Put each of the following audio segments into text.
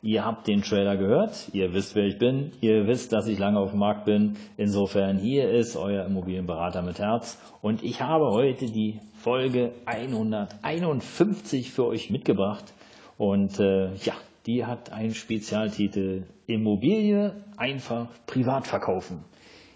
Ihr habt den Trailer gehört, ihr wisst, wer ich bin, ihr wisst, dass ich lange auf dem Markt bin. Insofern, hier ist euer Immobilienberater mit Herz und ich habe heute die Folge 151 für euch mitgebracht. Und äh, ja, die hat einen Spezialtitel Immobilie einfach privat verkaufen.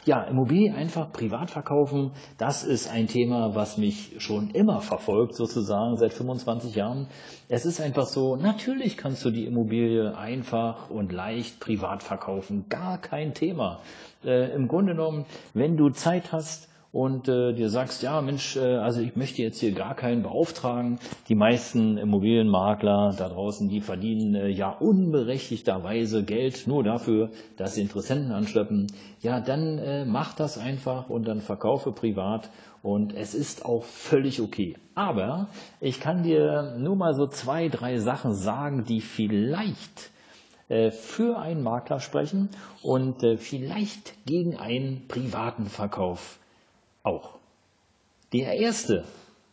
Ja, Immobilie einfach privat verkaufen, das ist ein Thema, was mich schon immer verfolgt, sozusagen seit 25 Jahren. Es ist einfach so, natürlich kannst du die Immobilie einfach und leicht privat verkaufen, gar kein Thema. Äh, Im Grunde genommen, wenn du Zeit hast, und äh, dir sagst, ja Mensch, äh, also ich möchte jetzt hier gar keinen beauftragen. Die meisten Immobilienmakler da draußen, die verdienen äh, ja unberechtigterweise Geld nur dafür, dass sie Interessenten anschleppen. Ja, dann äh, mach das einfach und dann verkaufe privat und es ist auch völlig okay. Aber ich kann dir nur mal so zwei, drei Sachen sagen, die vielleicht äh, für einen Makler sprechen und äh, vielleicht gegen einen privaten Verkauf auch. Der erste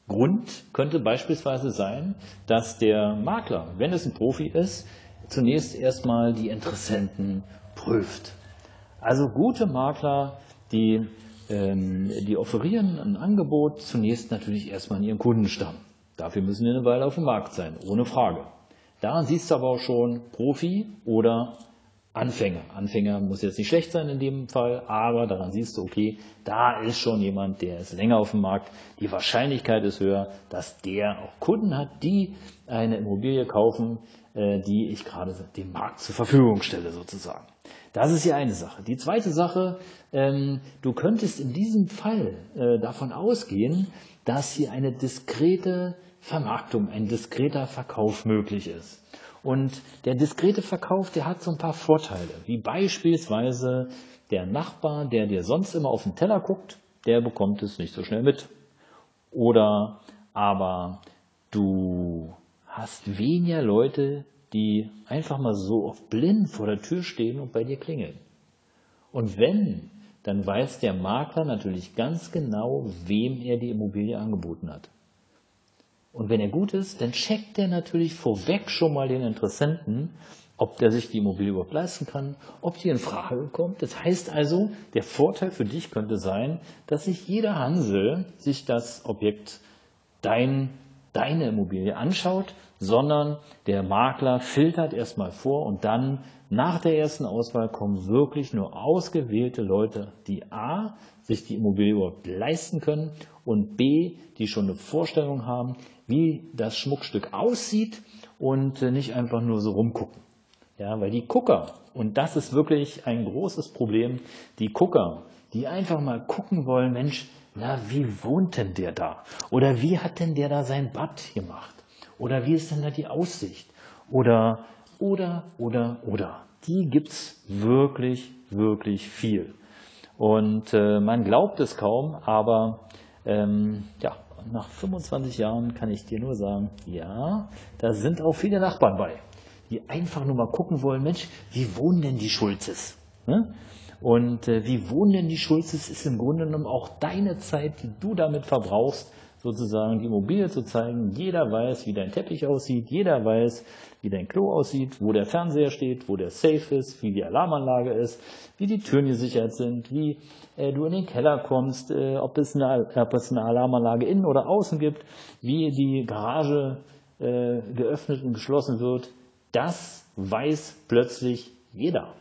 Grund könnte beispielsweise sein, dass der Makler, wenn es ein Profi ist, zunächst erstmal die Interessenten prüft. Also gute Makler, die, ähm, die offerieren ein Angebot zunächst natürlich erstmal in ihren Kundenstamm. Dafür müssen die eine Weile auf dem Markt sein, ohne Frage. Daran siehst du aber auch schon Profi oder Anfänger. Anfänger muss jetzt nicht schlecht sein in dem Fall, aber daran siehst du, okay, da ist schon jemand, der ist länger auf dem Markt. Die Wahrscheinlichkeit ist höher, dass der auch Kunden hat, die eine Immobilie kaufen, äh, die ich gerade dem Markt zur Verfügung stelle sozusagen. Das ist ja eine Sache. Die zweite Sache, ähm, du könntest in diesem Fall äh, davon ausgehen, dass hier eine diskrete Vermarktung, ein diskreter Verkauf möglich ist. Und der diskrete Verkauf, der hat so ein paar Vorteile, wie beispielsweise der Nachbar, der dir sonst immer auf den Teller guckt, der bekommt es nicht so schnell mit. Oder aber du hast weniger Leute, die einfach mal so auf blind vor der Tür stehen und bei dir klingeln. Und wenn, dann weiß der Makler natürlich ganz genau, wem er die Immobilie angeboten hat. Und wenn er gut ist, dann checkt er natürlich vorweg schon mal den Interessenten, ob der sich die Immobilie überhaupt leisten kann, ob die in Frage kommt. Das heißt also, der Vorteil für dich könnte sein, dass sich jeder Hansel sich das Objekt dein, deine Immobilie anschaut, sondern der Makler filtert erstmal vor und dann nach der ersten Auswahl kommen wirklich nur ausgewählte Leute, die A, sich die Immobilie überhaupt leisten können und B, die schon eine Vorstellung haben, wie das Schmuckstück aussieht und äh, nicht einfach nur so rumgucken. Ja, weil die Gucker, und das ist wirklich ein großes Problem, die Gucker, die einfach mal gucken wollen, Mensch, na, wie wohnt denn der da? Oder wie hat denn der da sein Bad gemacht? Oder wie ist denn da die Aussicht? Oder, oder, oder, oder. Die gibt's wirklich, wirklich viel. Und äh, man glaubt es kaum, aber ähm, ja, nach 25 Jahren kann ich dir nur sagen, ja, da sind auch viele Nachbarn bei, die einfach nur mal gucken wollen, Mensch, wie wohnen denn die Schulzes? Ne? Und äh, wie wohnen denn die Schulzes ist im Grunde genommen auch deine Zeit, die du damit verbrauchst, sozusagen die Immobilie zu zeigen. Jeder weiß, wie dein Teppich aussieht, jeder weiß, wie dein Klo aussieht, wo der Fernseher steht, wo der Safe ist, wie die Alarmanlage ist, wie die Türen gesichert sind, wie äh, du in den Keller kommst, äh, ob, es eine, ob es eine Alarmanlage innen oder außen gibt, wie die Garage äh, geöffnet und geschlossen wird. Das weiß plötzlich jeder.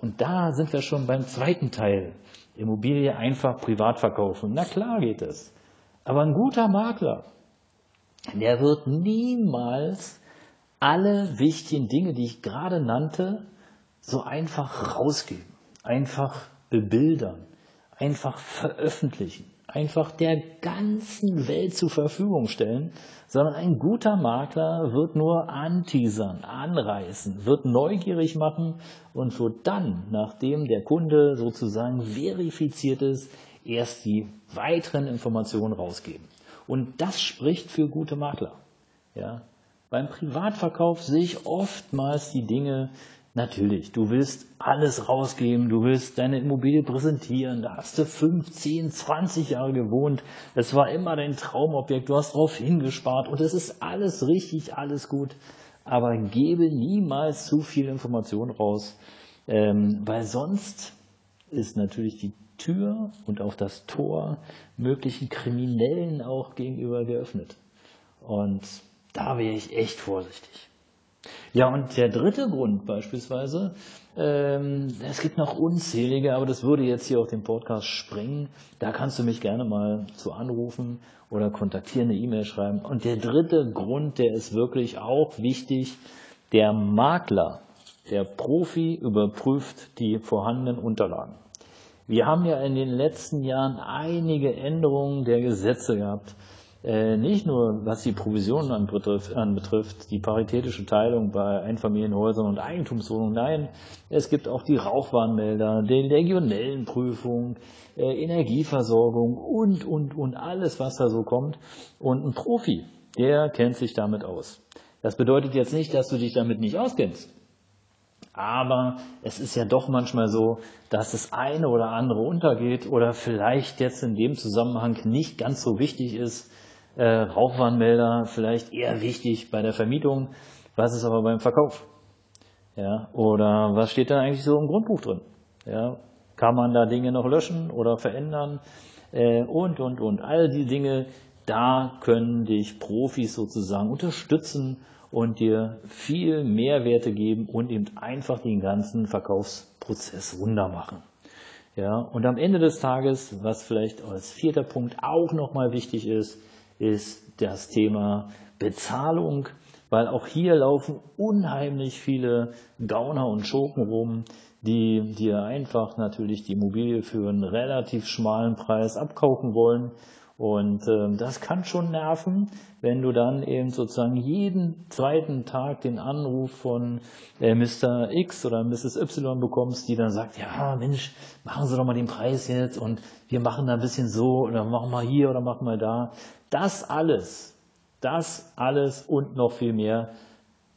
Und da sind wir schon beim zweiten Teil. Immobilie einfach privat verkaufen. Na klar geht es. Aber ein guter Makler, der wird niemals alle wichtigen Dinge, die ich gerade nannte, so einfach rausgeben, einfach bebildern, einfach veröffentlichen. einfach der ganzen Welt zur Verfügung stellen, sondern ein guter Makler wird nur anteasern, anreißen, wird neugierig machen und wird dann, nachdem der Kunde sozusagen verifiziert ist, erst die weiteren Informationen rausgeben. Und das spricht für gute Makler. Ja? Beim Privatverkauf sehe ich oftmals die Dinge, natürlich, du willst alles rausgeben, du willst deine Immobilie präsentieren, da hast du 15, 20 Jahre gewohnt, es war immer dein Traumobjekt, du hast darauf hingespart und es ist alles richtig, alles gut, aber gebe niemals zu viel Information raus, ähm, weil sonst ist natürlich die Tür und auch das Tor möglichen Kriminellen auch gegenüber geöffnet. Und da wäre ich echt vorsichtig. Ja, und der dritte Grund beispielsweise, ähm, es gibt noch unzählige, aber das würde jetzt hier auf den Podcast sprengen. Da kannst du mich gerne mal zu anrufen oder kontaktieren, eine E-Mail schreiben. Und der dritte Grund, der ist wirklich auch wichtig, der Makler, der Profi überprüft die vorhandenen Unterlagen. Wir haben ja in den letzten Jahren einige Änderungen der Gesetze gehabt. Äh, nicht nur was die Provisionen anbetrifft, anbetrifft, die paritätische Teilung bei Einfamilienhäusern und Eigentumswohnungen, nein, es gibt auch die Rauchwarnmelder, die Legionellenprüfung, äh, Energieversorgung und, und, und alles, was da so kommt. Und ein Profi, der kennt sich damit aus. Das bedeutet jetzt nicht, dass du dich damit nicht auskennst. Aber es ist ja doch manchmal so, dass das eine oder andere untergeht oder vielleicht jetzt in dem Zusammenhang nicht ganz so wichtig ist. Äh, Rauchwarnmelder vielleicht eher wichtig bei der Vermietung. Was ist aber beim Verkauf? Ja, oder was steht da eigentlich so im Grundbuch drin? Ja, kann man da Dinge noch löschen oder verändern? Äh, und, und, und. All die Dinge, da können dich Profis sozusagen unterstützen und dir viel Mehrwerte geben und eben einfach den ganzen Verkaufsprozess runter machen. Ja, und am Ende des Tages, was vielleicht als vierter Punkt auch nochmal wichtig ist, ist das Thema Bezahlung, weil auch hier laufen unheimlich viele Gauner und Schurken rum, die dir einfach natürlich die Immobilie für einen relativ schmalen Preis abkaufen wollen und äh, das kann schon nerven, wenn du dann eben sozusagen jeden zweiten Tag den Anruf von äh, Mr. X oder Mrs. Y bekommst, die dann sagt, ja Mensch, machen Sie doch mal den Preis jetzt und wir machen da ein bisschen so oder machen mal hier oder machen mal da. Das alles, das alles und noch viel mehr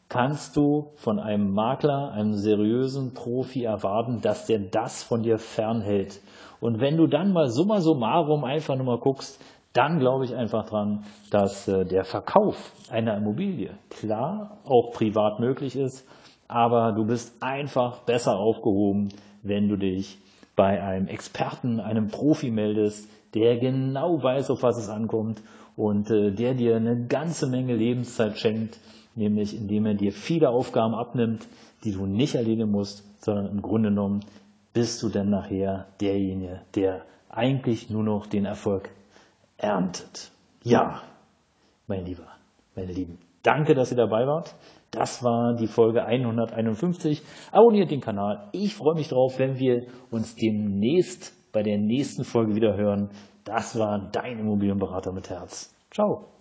kannst du von einem Makler, einem seriösen Profi erwarten, dass der das von dir fernhält. Und wenn du dann mal summa summarum einfach nur mal guckst, dann glaube ich einfach dran, dass äh, der Verkauf einer Immobilie klar auch privat möglich ist, aber du bist einfach besser aufgehoben, wenn du dich bei einem Experten, einem Profi meldest, der genau weiß, auf was es ankommt und äh, der dir eine ganze Menge Lebenszeit schenkt, nämlich indem er dir viele Aufgaben abnimmt, die du nicht erledigen musst, sondern im Grunde genommen bist du dann nachher derjenige, der eigentlich nur noch den Erfolg erntet. Ja, mein Lieber, meine Lieben, danke, dass ihr dabei wart. Das war die Folge 151. Abonniert den Kanal. Ich freue mich drauf, wenn wir uns demnächst bei der nächsten Folge wieder hören. Das war dein Immobilienberater mit Herz. Ciao.